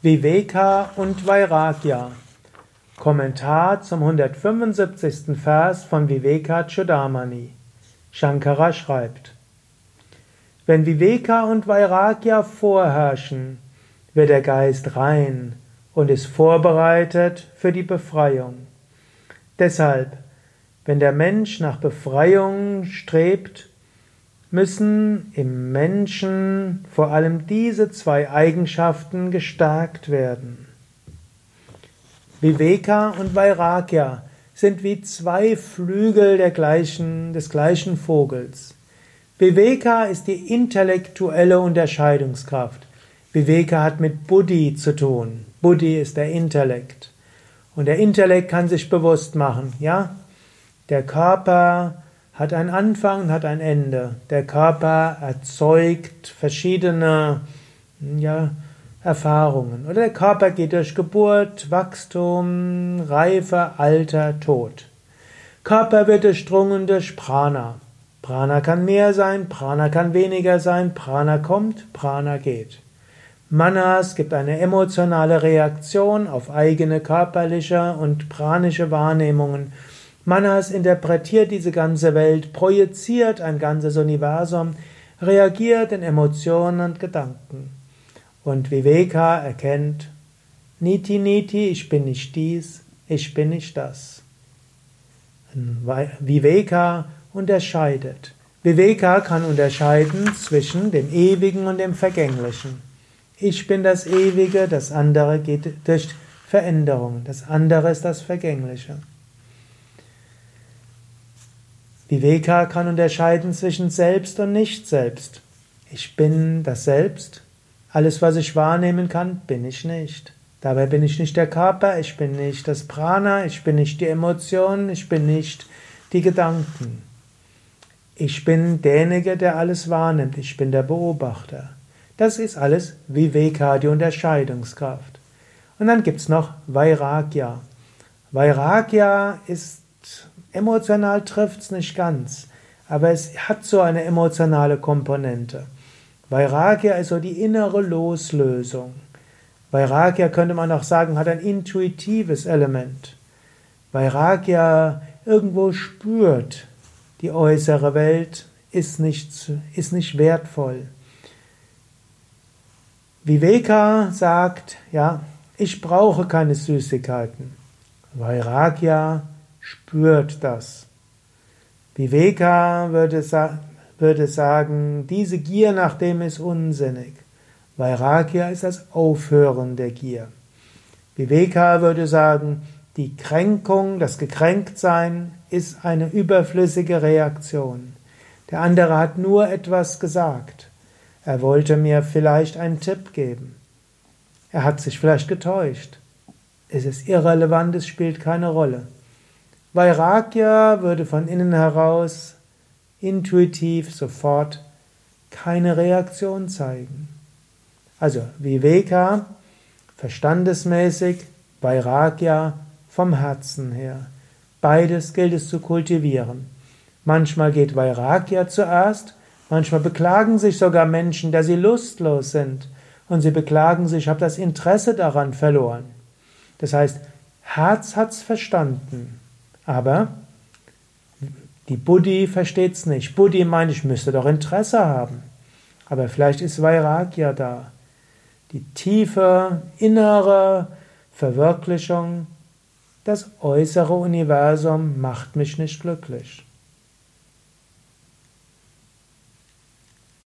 Viveka und Vairagya. Kommentar zum 175. Vers von Viveka Chudamani. Shankara schreibt: Wenn Viveka und Vairagya vorherrschen, wird der Geist rein und ist vorbereitet für die Befreiung. Deshalb, wenn der Mensch nach Befreiung strebt, müssen im Menschen vor allem diese zwei Eigenschaften gestärkt werden. Viveka und Vairagya sind wie zwei Flügel gleichen, des gleichen Vogels. Viveka ist die intellektuelle Unterscheidungskraft. Viveka hat mit Buddhi zu tun. Buddhi ist der Intellekt. Und der Intellekt kann sich bewusst machen, ja, der Körper hat einen Anfang hat ein Ende. Der Körper erzeugt verschiedene ja, Erfahrungen. Oder der Körper geht durch Geburt, Wachstum, Reife, Alter, Tod. Körper wird durchdrungen durch Prana. Prana kann mehr sein, Prana kann weniger sein, Prana kommt, Prana geht. Manas gibt eine emotionale Reaktion auf eigene körperliche und pranische Wahrnehmungen Manas interpretiert diese ganze Welt, projiziert ein ganzes Universum, reagiert in Emotionen und Gedanken. Und Viveka erkennt, Niti Niti, ich bin nicht dies, ich bin nicht das. Viveka unterscheidet. Viveka kann unterscheiden zwischen dem Ewigen und dem Vergänglichen. Ich bin das Ewige, das andere geht durch Veränderung, das andere ist das Vergängliche. Viveka kann unterscheiden zwischen Selbst und Nicht-Selbst. Ich bin das Selbst. Alles, was ich wahrnehmen kann, bin ich nicht. Dabei bin ich nicht der Körper, ich bin nicht das Prana, ich bin nicht die Emotionen, ich bin nicht die Gedanken. Ich bin derjenige, der alles wahrnimmt, ich bin der Beobachter. Das ist alles Viveka, die Unterscheidungskraft. Und dann gibt's noch Vairagya. Vairagya ist Emotional trifft es nicht ganz, aber es hat so eine emotionale Komponente. Vairagya ist so die innere Loslösung. Vairagya könnte man auch sagen, hat ein intuitives Element. Vairagya irgendwo spürt, die äußere Welt ist nicht, ist nicht wertvoll. Viveka sagt, ja, ich brauche keine Süßigkeiten. Vairagya spürt das. Viveka würde, sa würde sagen, diese Gier nach dem ist unsinnig. Vairagya ist das Aufhören der Gier. Viveka würde sagen, die Kränkung, das Gekränktsein ist eine überflüssige Reaktion. Der andere hat nur etwas gesagt. Er wollte mir vielleicht einen Tipp geben. Er hat sich vielleicht getäuscht. Es ist irrelevant, es spielt keine Rolle. Vairagya würde von innen heraus intuitiv sofort keine Reaktion zeigen. Also Viveka verstandesmäßig, Vairagya vom Herzen her. Beides gilt es zu kultivieren. Manchmal geht Vairagya zuerst, manchmal beklagen sich sogar Menschen, dass sie lustlos sind und sie beklagen sich, ich habe das Interesse daran verloren. Das heißt, Herz hat's verstanden. Aber die Buddhi versteht es nicht. Buddhi meint, ich müsste doch Interesse haben. Aber vielleicht ist Vairagya da. Die tiefe innere Verwirklichung, das äußere Universum macht mich nicht glücklich.